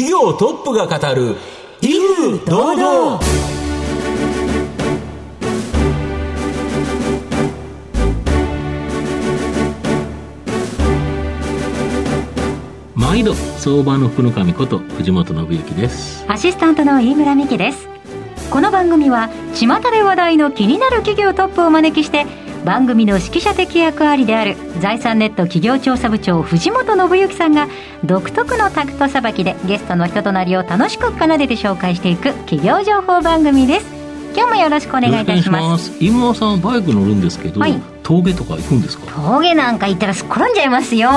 企業トップが語る威風堂々。毎度相場の福の神こと藤本信之です。アシスタントの飯村美希です。この番組は巷で話題の気になる企業トップをお招きして番組の指揮者的役割である財産ネット企業調査部長藤本信之さんが独特のタクトさばきでゲストの人となりを楽しく奏でて紹介していく企業情報番組です。今日もよろしくお願いいたします。今村さんバイク乗るんですけど、はい、峠とか行くんですか？峠なんか行ったらすっ転んじゃいますよ。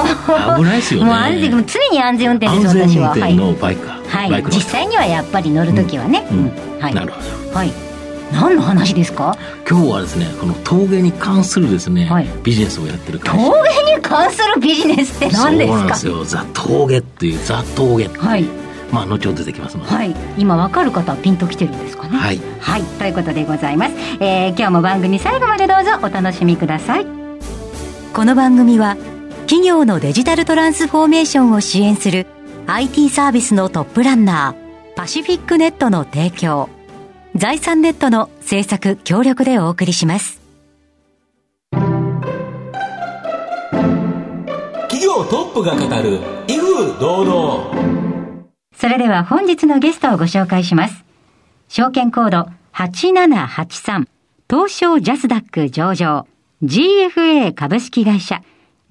危ないですよね。もう安全常に安全運転です私は。安全運転のバイクはい、はい、実際にはやっぱり乗る時はね、うん、うん、はい、なるほど。はい何の話ですか？今日はですねこの峠に関するですね、はい、ビジネスをやってる会社。峠に関するビジネスって何ですか？そうなんですよ。ザ峠っていうザ峠はい。まあ後ほど出てきますので、はい、今わかる方はピンときてるんですかね？はい、はい、ということでございます、えー、今日も番組最後までどうぞお楽しみください。この番組は企業のデジタルトランスフォーメーションを支援する IT サービスのトップランナーパシフィックネットの提供財産ネットの制作協力でお送りします企業トップが語る威風堂々それでは本日のゲストをご紹介します。証券コード8783東証ジャスダック上場 GFA 株式会社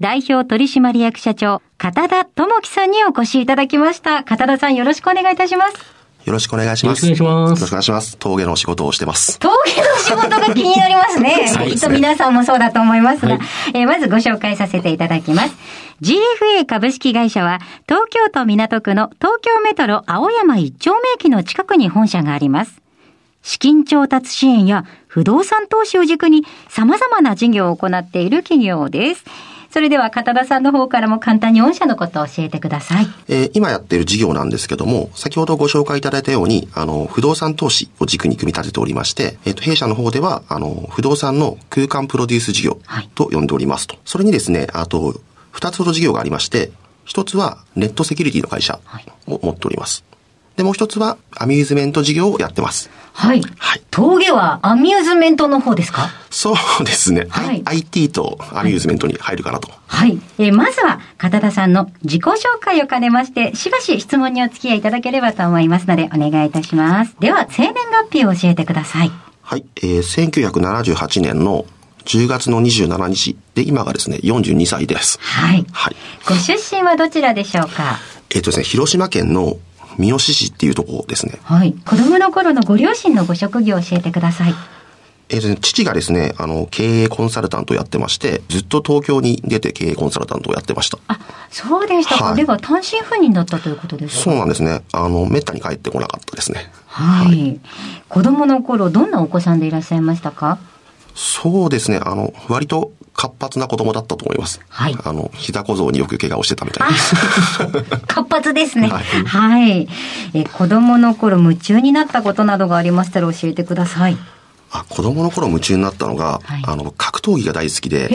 代表取締役社長片田智樹さんにお越しいただきました。片田さんよろしくお願いいたします。よろしくお願いします。よろしくお願いします。よろしくお願いします。峠の仕事をしてます。峠の仕事が気になりますね。きっと皆さんもそうだと思いますが、はい、えー、まずご紹介させていただきます。GFA 株式会社は、東京都港区の東京メトロ青山一丁目駅の近くに本社があります。資金調達支援や不動産投資を軸に様々な事業を行っている企業です。それでは片田さんの方からも簡単に御社のことを教えてください。えー、今やっている事業なんですけども、先ほどご紹介いただいたように、あの、不動産投資を軸に組み立てておりまして、えっ、ー、と、弊社の方では、あの、不動産の空間プロデュース事業と呼んでおりますと。はい、それにですね、あと、二つほど事業がありまして、一つはネットセキュリティの会社を持っております。で、もう一つはアミューズメント事業をやってます。はい。はい。峠はアミューズメントの方ですか？そうですね。はい。IT とアミューズメントに入るかなと。はい。えー、まずは、片田さんの自己紹介を兼ねまして、しばし質問にお付き合いいただければと思いますので、お願いいたします。では、生年月日を教えてください。はい。えー、1978年の10月の27日で、今がですね、42歳です。はい。はい。ご出身はどちらでしょうか？えっ、ー、とですね、広島県の三好市っていうところですね。はい。子供の頃のご両親のご職業を教えてください。えっ、ー、と、父がですね、あの、経営コンサルタントをやってまして、ずっと東京に出て経営コンサルタントをやってました。あ、そうでしたか。はい、では、単身赴任だったということですかそうなんですね。あの、めったに帰ってこなかったですね。はい。はい、子供の頃、どんなお子さんでいらっしゃいましたか？そうですね。あの、割と活発な子供だったと思います。はい。あの、膝小僧によく怪我をしてたみたいです。活発ですね。はい。はい、え、子供の頃夢中になったことなどがありましたら教えてください。あ、子供の頃夢中になったのが、はい、あの、格闘技が大好きで、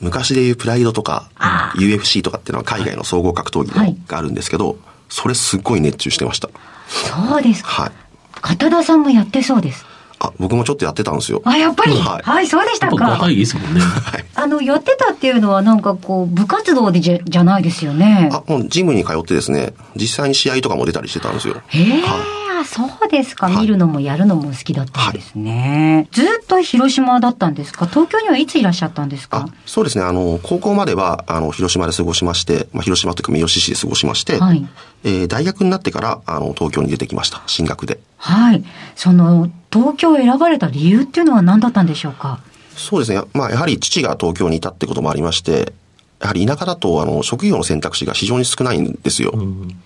昔でいうプライドとか、UFC とかっていうのは海外の総合格闘技があるんですけど、はい、それすっごい熱中してました。そうですか。はい。片田さんもやってそうです。あ、僕もちょっとやってたんですよ。あ、やっぱり、はい、はい、そうでしたか。若いですもんね。はい。あの、やってたっていうのはなんかこう、部活動でじゃじゃないですよね。あ、もうジムに通ってですね、実際に試合とかも出たりしてたんですよ。へえ、はい、そうですか。見るのもやるのも好きだったんですね。ずっと広島だったんですか？東京にはいついらっしゃったんですか？そうですね。あの、高校までは、あの、広島で過ごしまして、まあ、広島というか三好市で過ごしまして、はい。えー、大学になってから、あの、東京に出てきました。進学で。はい。その、東京を選ばれた理由っていうのは何だったんでしょうか？そうですね。まあ、やはり父が東京にいたってこともありまして、やはり田舎だと、あの、職業の選択肢が非常に少ないんですよ。うん、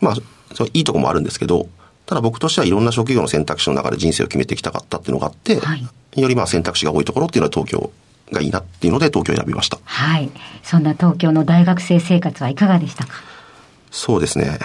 まあ、そいいとこもあるんですけど、ただ僕としてはいろんな職業の選択肢の中で人生を決めていきたかったっていうのがあって、はい、よりまあ選択肢が多いところっていうのは東京がいいなっていうので東京を選びました。はい。そんな東京の大学生生活はいかがでしたか？そうですね。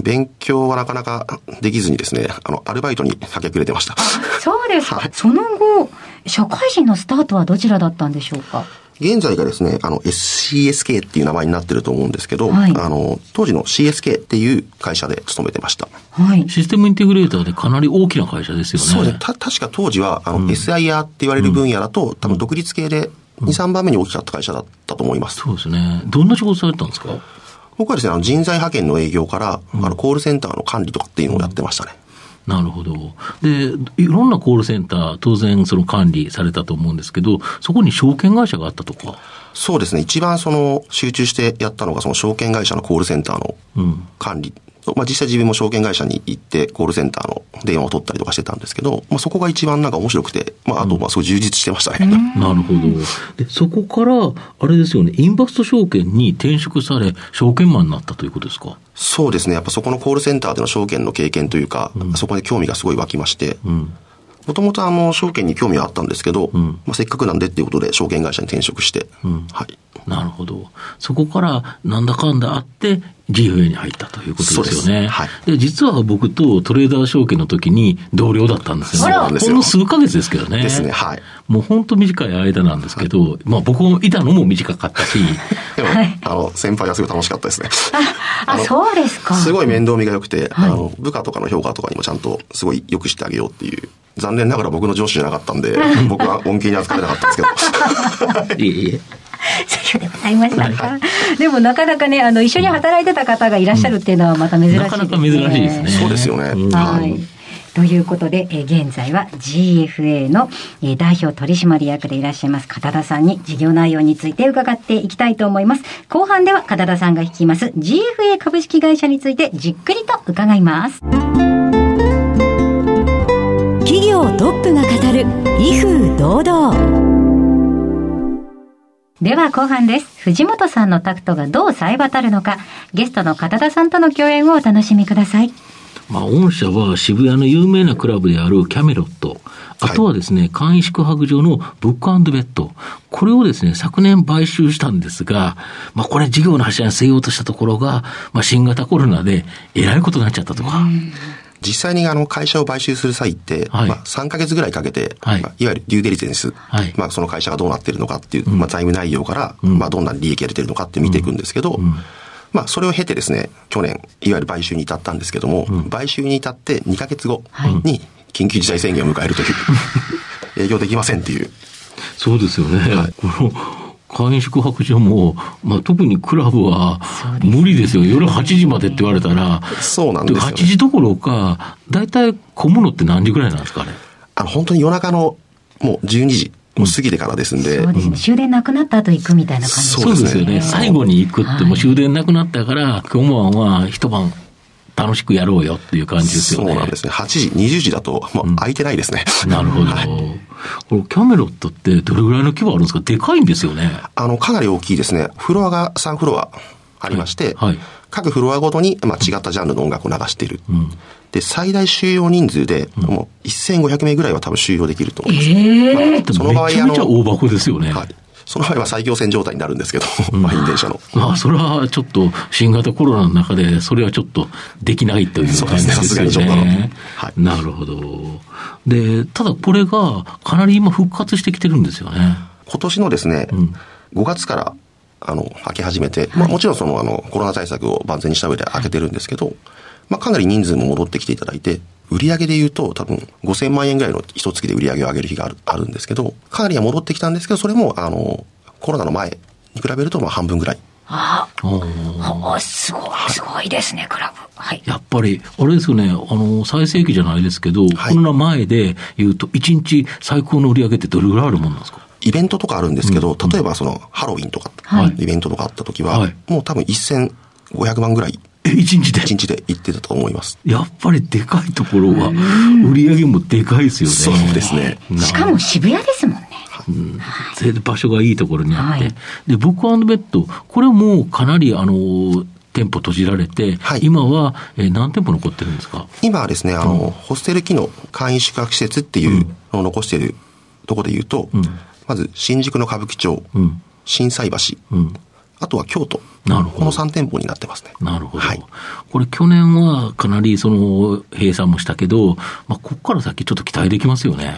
勉強はなかなかできずにですね、あの、アルバイトに駆けくれてました。そうですか。はい、その後、社会人のスタートはどちらだったんでしょうか？現在がですね、あの、SCSK っていう名前になってると思うんですけど、はいあの、当時の CSK っていう会社で勤めてました。はい。システムインテグレーターでかなり大きな会社ですよね。そうですね。た、確か当時は、あの、SIR って言われる分野だと、多分独立系で2、3番目に大きかった会社だったと思います。そうですね。どんな仕事されてたんですか？僕はですね、あの人材派遣の営業から、あの、コールセンターの管理とかっていうのをやってましたね。なるほど。で、いろんなコールセンター、当然その管理されたと思うんですけど、そこに証券会社があったとか？そうですね。一番その、集中してやったのが、その証券会社のコールセンターのうん。管理。まあ実際自分も証券会社に行って、コールセンターの電話を取ったりとかしてたんですけど、まあそこが一番なんか面白くて、まああと、まあすごい充実してましたね。なるほど。で、そこから、あれですよね、インバスト証券に転職され、証券マンになったということですか？そうですね。やっぱそこのコールセンターでの証券の経験というか、そこで興味がすごい湧きまして、うん。もともとあの、証券に興味はあったんですけど、んまあせっかくなんでっていうことで証券会社に転職して、んはい。なるほど。そこから、なんだかんだあって、GFA に入ったということですよそうで。はいで、実は僕とトレーダー証券の時に同僚だったんですよね。そうなんですよほんの数ヶ月ですけどね。ですね、はい。もう本当短い間なんですけど、まあ僕もいたのも短かったし、でも、あの、先輩はすごい楽しかったですね。あ、そうですか。すごい面倒見が良くて、あの、部下とかの評価とかにもちゃんとすごい良くしてあげようっていう。残念ながら僕の上司じゃなかったんで、僕は恩恵に扱えなかったんですけど。いえいえ。そうでございましたか。でもなかなかね、あの、一緒に働いてた方がいらっしゃるっていうのはまた珍しいですね。なかなか珍しいですね。そうですよねんはい。ということで、えー現在は GFA の、えー代表取締役でいらっしゃいます片田さんに事業内容について伺っていきたいと思います。後半では片田さんが率います GFA 株式会社についてじっくりと伺います。企業トップが語る威風堂々では後半です。藤本さんのタクトがどう冴え渡るのか、ゲストの片田さんとの共演をお楽しみください。まあ、御社は渋谷の有名なクラブであるキャメロット、あとはですね、簡易宿泊場のブックベッド、これをですね、昨年買収したんですが、まあ、これ事業の柱に据えようとしたところが、まあ、新型コロナでえらいことになっちゃったとか。実際にあの会社を買収する際って、はい。まあ3ヶ月ぐらいかけて、はい。まあ、いわゆるデューデリジェンス、はい。まあその会社がどうなってるのかっていう、まあ財務内容から、まあどんな利益が出てるのかって見ていくんですけど、まあそれを経てですね、去年、いわゆる買収に至ったんですけども、買収に至って2ヶ月後に緊急事態宣言を迎えるという、営業できませんっていう、そうですよね。この簡易宿泊所も、まあ、特にクラブは無理ですよ。夜8時までって言われたら、そうなんですよ、8ね。時どころか、大体混むのって何時ぐらいなんですかね？あの本当に夜中のもう12時、もう過ぎてからですんで、そうですね。終電なくなった後行くみたいな感じそうですねよね。最後に行くって、もう終電なくなったから、今晩は一晩楽しくやろうよっていう感じですよね。そうなんですね。8時、20時だと、もう空いてないですね。なるほど。これキャメロットってどれぐらいの規模あるんですか？でかいんですよね。あの、かなり大きいですね。フロアが3フロアありまして、はいはい各フロアごとに、まあ、違ったジャンルの音楽を流している。んで、最大収容人数で、もう1500名ぐらいは多分収容できると思います。ええその場合めちゃめちゃ大箱ですよね。はい。その場合は最強戦状態になるんですけど、満員電車の。まあ、それはちょっと新型コロナの中で、それはちょっとできないという感じですよね。はいなるほど。で、ただこれがかなり今復活してきてるんですよね。今年のですね、ん5月から、あの、開け始めて、まあもちろんその、あの、コロナ対策を万全にした上で開けてるんですけど、まあかなり人数も戻ってきていただいて、売上で言うと多分5000万円ぐらいの一月で売上を上げる日があるあるんですけど、かなりは戻ってきたんですけど、それも、あの、コロナの前に比べると、まあ半分ぐらい。ああ、すごい、すごいですね、クラブ。はい。やっぱり、あれですよね、あの、最盛期じゃないですけど、はい。コロナ前で言うと、1日最高の売り上げってどれぐらいあるもんなんですか？イベントとかあるんですけど、例えばその、ハロウィンとか、はい。イベントとかあった時は、はい。もう多分1500万ぐらい、え、1日で？1日で行ってたと思います。やっぱりでかいところは、売り上げもでかいですよね。そうですね。なしかも渋谷ですもんね。それで場所がいいところにあって、はい。で、ブックベッド、これもかなり、あの、店舗閉じられて、はい。今は、えー何店舗残ってるんですか？今はですね、あの、ホステル機能、簡易宿泊施設っていうのを残しているところで言うと、ん。まず、新宿の歌舞伎町、うん。心斎橋、うん。あとは京都。なるほどこの3店舗になってますね。なるほど。はいこれ去年はかなりその閉鎖もしたけど、まあ、ここから先ちょっと期待できますよね。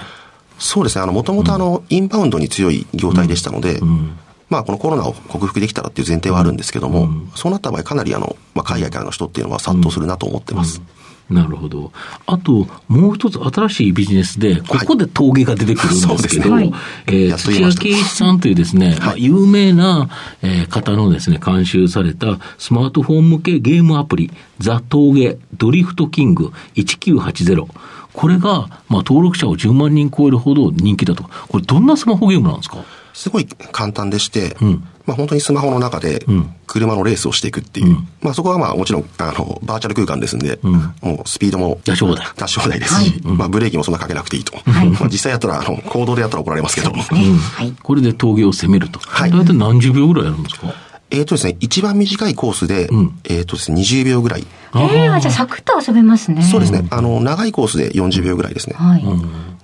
そうですね、あの、もともとあの、インバウンドに強い業態でしたので、んまあ、このコロナを克服できたらっていう前提はあるんですけども、そうなった場合、かなりあの、まあ、海外からの人っていうのは殺到するなと思ってます。なるほど。あと、もう一つ新しいビジネスで、ここで峠が出てくるんですけど、はいえ土屋圭一さんというですね、まあ、有名な、えー方のですね、監修されたスマートフォン向けゲームアプリ、ザ・峠ドリフトキング1980。これが、まあ、登録者を10万人超えるほど人気だと。これどんなスマホゲームなんですか？すごい簡単でして、んまあ本当にスマホの中でん車のレースをしていくっていう、まあそこはまあもちろんあのバーチャル空間ですんで、もうスピードも出し放題出し放題ですし、まあブレーキもそんなかけなくていいと。まあ実際やったらあの行動でやったら怒られますけど。はい。これで峠を攻めると。はい大体何十秒ぐらいやるんですか？えっとですね、一番短いコースで、んえっとですね、20秒ぐらい。ええー、じゃあサクッと遊べますね。そうですね、あの、長いコースで40秒ぐらいですね。はい。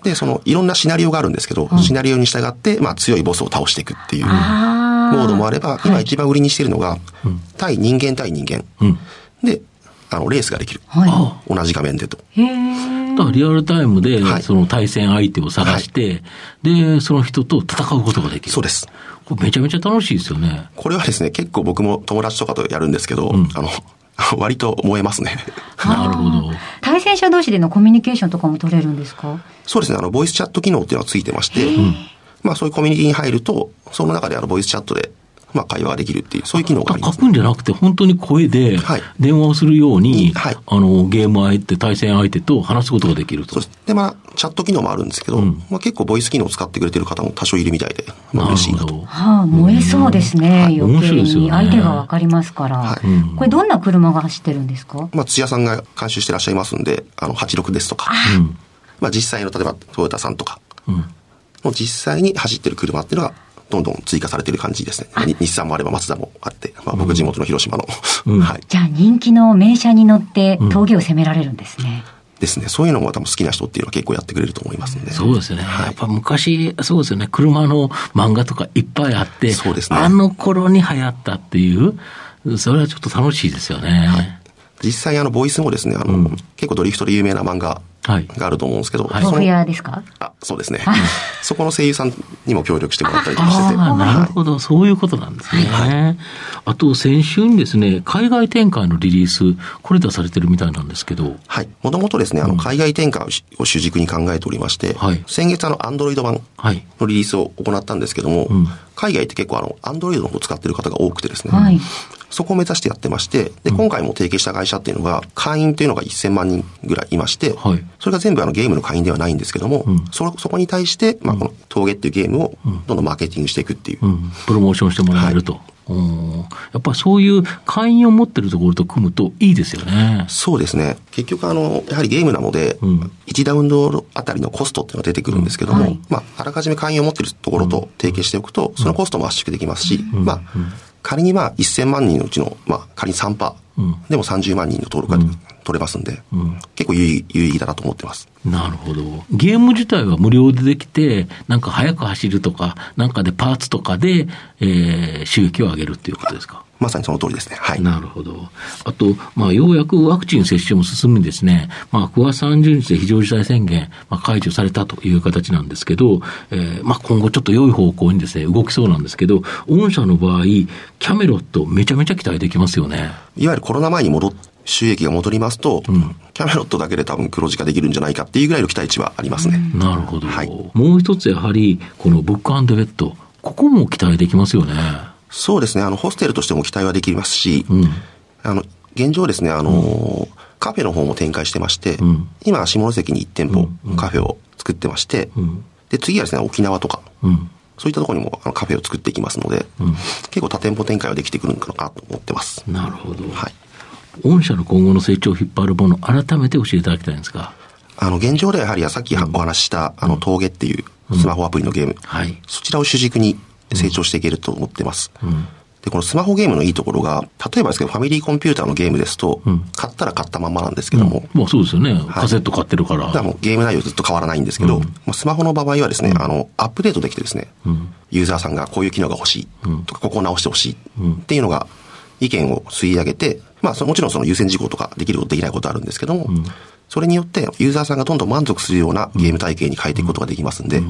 で、その、いろんなシナリオがあるんですけど、シナリオに従って、まあ強いボスを倒していくっていう。ああ。モードもあれば、今一番売りにしているのが、対人間対人間。うん。で、あの、レースができる。は同じ画面でと。い。へえ。だからリアルタイムでは、いその対戦相手を探して、で、その人と戦うことができる。そうです。これめちゃめちゃ楽しいですよね。これはですね、結構僕も友達とかとやるんですけど、あの、割と燃えますね。なるほど。対戦者同士でのコミュニケーションとかも取れるんですか？そうですね、あの、ボイスチャット機能っていうのがついてまして、まあそういうコミュニティに入ると、その中であの、ボイスチャットで、まあ会話ができるっていう、そういう機能があります。書くんじゃなくて、本当に声ではい電話をするように、はいあの、ゲーム相手、対戦相手と話すことができるとそうで。す。で、まあ、チャット機能もあるんですけど、まあ結構ボイス機能を使ってくれてる方も多少いるみたいで、まあ嬉しいなと。はあ、燃えそうですね。はい余計に。相手がわかりますから。はいこれどんな車が走ってるんですか？まあ、土屋さんが監修してらっしゃいますんで、あの、86ですとか、まあ実際の、例えばトヨタさんとか、もう実際に走ってる車っていうのが、どんどん追加されてる感じですね。に日産もあればマツダもあって、まあ僕地元の広島の、はい。じゃあ人気の名車に乗って峠を攻められるんですね。ですね。そういうのも多分好きな人っていうのは結構やってくれると思いますんで。そうですね。やっぱ昔、そうですよね。車の漫画とかいっぱいあって、そうですねあの頃に流行ったっていう、それはちょっと楽しいですよね。実際あの、ボイスもですね、あの、結構ドリフトで有名な漫画はい。があると思うんですけど、はい。その豆腐屋ですか？あ、そうですね。そこの声優さんにも協力してもらったりとかしてて。ああ、なるはい。ほど、そういうことなんですね。あと、先週にですね、海外展開のリリース、これ出されてるみたいなんですけど、はい。もともとですね、あの、海外展開を主軸に考えておりまして、はい。先月あの、アンドロイド版はい。のリリースを行ったんですけども、ん。海外って結構あの、アンドロイドの方を使ってる方が多くてですね、はい。そこを目指してやってまして、で、今回も提携した会社っていうのが、会員というのが1000万人ぐらいいまして、はい。それが全部あのゲームの会員ではないんですけども、そ、そこに対して、まあ、この峠っていうゲームをどんどんマーケティングしていくっていう。うん、プロモーションしてもらえると。うん。やっぱりそういう会員を持ってるところと組むといいですよね。そうですね。結局あの、やはりゲームなので、ん。1ダウンロードあたりのコストっていうのが出てくるんですけども、うん。はい。まあ、あらかじめ会員を持ってるところと提携しておくと、そのコストも圧縮できますし、まあ、仮にまあ、1000万人のうちの、まあ、仮に3%、でも30万人の登録が取れますんで、結構有意有意義だなと思ってます。なるほど。ゲーム自体は無料でできて、なんか速く走るとか、なんかでパーツとかで、えー収益を上げるっていうことですか？まさにその通りですね。はい。なるほど。あと、まあ、ようやくワクチン接種も進みですね、まあ、9月30日で非常事態宣言、まあ、解除されたという形なんですけど、えーまあ、今後ちょっと良い方向にですね、動きそうなんですけど、御社の場合、キャメロットめちゃめちゃ期待できますよね。いわゆるコロナ前に戻っ収益が戻りますと、キャメロットだけで多分黒字化できるんじゃないかっていうぐらいの期待値はありますね。なるほど。はいもう一つやはり、このブックベッド、ここも期待できますよね。そうですね。あの、ホステルとしても期待はできますし、うん。あの、現状ですね、あの、カフェの方も展開してまして、ん今、下関に1店舗、カフェを作ってまして、んで、次はですね、沖縄とか、うん。そういったところにもあのカフェを作っていきますので、結構多店舗展開はできてくるのかなと思ってます。なるほど。はい。御社の今後の成長を引っ張るもの、改めて教えていただきたいんですが。あの、現状ではやはりさっきお話しした、あの、峠っていうスマホアプリのゲーム、はい。そちらを主軸に成長していけると思ってます。で、このスマホゲームのいいところが、例えばですけど、ファミリーコンピューターのゲームですと、買ったら買ったまんまなんですけども、まあそうですよね。カセット買ってるから。だからもうゲーム内容ずっと変わらないんですけど、もうスマホの場合はですね、あの、アップデートできてですね、ユーザーさんがこういう機能が欲しいとか、ここを直してほしいっていうのが、意見を吸い上げて、まあ、もちろんその優先事項とかできることできないことあるんですけども、それによってユーザーさんがどんどん満足するようなゲーム体系に変えていくことができますんで、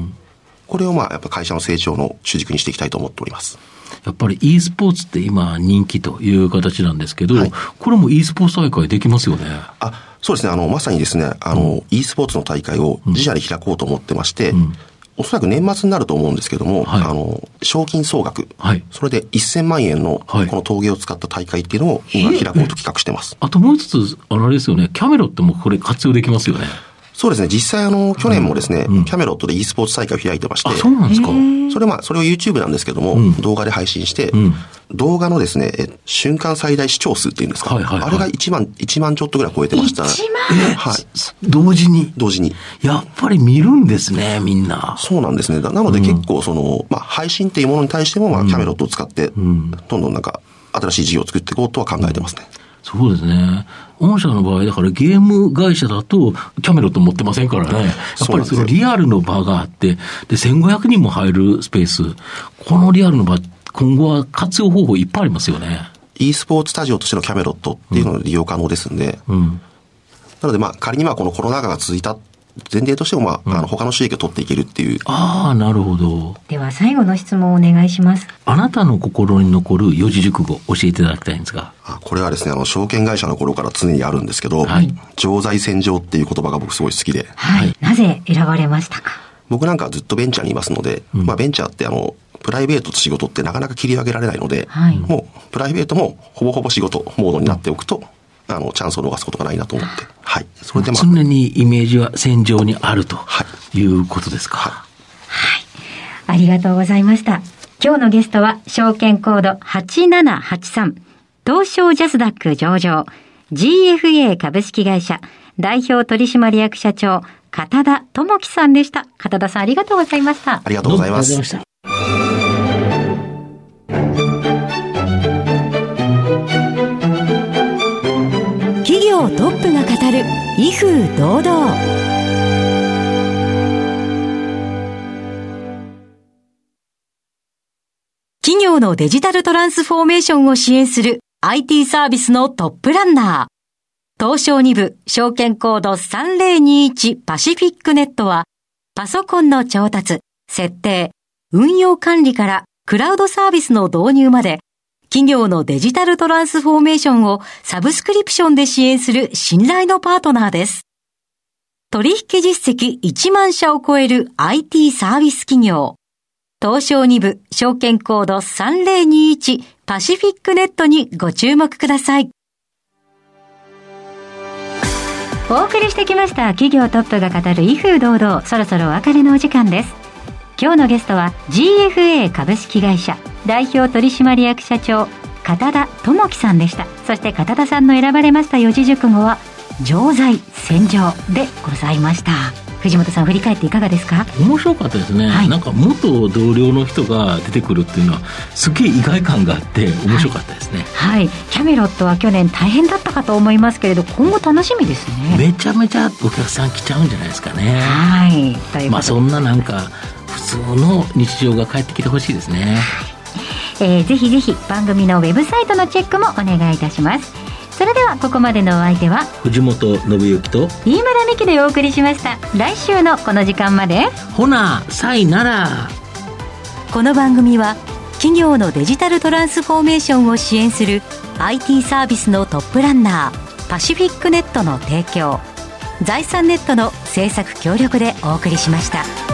これをまあ、やっぱ会社の成長の主軸にしていきたいと思っております。やっぱり e スポーツって今人気という形なんですけど、はい、これも e スポーツ大会できますよね？あ、そうですね。あの、まさにですね、あの、うん、e スポーツの大会を自社で開こうと思ってまして、うんおそらく年末になると思うんですけども、はい、あの、賞金総額、はい、それで1000万円のこの陶芸を使った大会っていうのを今開こうと企画してます。あともう一つ、あれですよね、キャメロってもこれ活用できますよね。そうですね。実際あの、去年もですね、うん、キャメロットで e スポーツ大会を開いてまして。そうなんですかそれまあ、それを YouTube なんですけども、うん、動画で配信して、うん、動画のですね、瞬間最大視聴数っていうんですか。はいはいはい、あれが1万、1万ちょっとぐらい超えてました。1万？はい。同時に？同時に。やっぱり見るんですね、みんな。そうなんですね。なので結構その、まあ、配信っていうものに対しても、まあ、キャメロットを使って、どんどんなんか、新しい事業を作っていこうとは考えてますね。そうですね。御社の場合、だからゲーム会社だと、キャメロット持ってませんからね。やっぱりそのリアルの場があって、で、1500人も入るスペース。このリアルの場、今後は活用方法いっぱいありますよね。e スポーツスタジオとしてのキャメロットっていうのを利用可能ですんで。うん、なので、まあ、仮にまあ、このコロナ禍が続いた前提としても、まあ、うん、あの、他の収益を取っていけるっていう。ああ、なるほど。では、最後の質問をお願いします。あなたの心に残る四字熟語、教えていただきたいんですが。あこれはですね、あの、証券会社の頃から常にあるんですけど、はい、常在戦場っていう言葉が僕すごい好きで。はい。なぜ選ばれましたか？僕なんかずっとベンチャーにいますので、うん、まあ、ベンチャーってあの、プライベートと仕事ってなかなか切り分けられないので、はい、もう、プライベートもほぼほぼ仕事モードになっておくと、あの、チャンスを逃すことがないなと思って。はい。それでまあ。常にイメージは戦場にあるということですか。はい。はい、ありがとうございました。今日のゲストは、証券コード8783、東証ジャスダック上場、GFA 株式会社、代表取締役社長、片田智樹さんでした。片田さんありがとうございました。ありがとうございます。威風堂々企業のデジタルトランスフォーメーションを支援する IT サービスのトップランナー。東証2部証券コード3021パシフィックネットはパソコンの調達、設定、運用管理からクラウドサービスの導入まで企業のデジタルトランスフォーメーションをサブスクリプションで支援する信頼のパートナーです。取引実績1万社を超える IT サービス企業。東証2部証券コード3021パシフィックネットにご注目ください。お送りしてきました企業トップが語る威風堂々そろそろお別れのお時間です。今日のゲストは GFA 株式会社代表取締役社長片田智樹さんでした。そして片田さんの選ばれました四字熟語は常在戦場でございました。藤本さん振り返っていかがですか？面白かったですね、はい、なんか元同僚の人が出てくるっていうのはすげえ意外感があって面白かったですね、はい、はい、キャメロットは去年大変だったかと思いますけれど今後楽しみですね。めちゃめちゃお客さん来ちゃうんじゃないですかね。はい。まあそんななんか普通の日常が帰ってきてほしいですね、えー、ぜひぜひ番組のウェブサイトのチェックもお願いいたします。それではここまでのお相手は藤本信之と飯村美樹でお送りしました。来週のこの時間まで。ほなさいなら。この番組は企業のデジタルトランスフォーメーションを支援する IT サービスのトップランナーパシフィックネットの提供財産ネットの制作協力でお送りしました。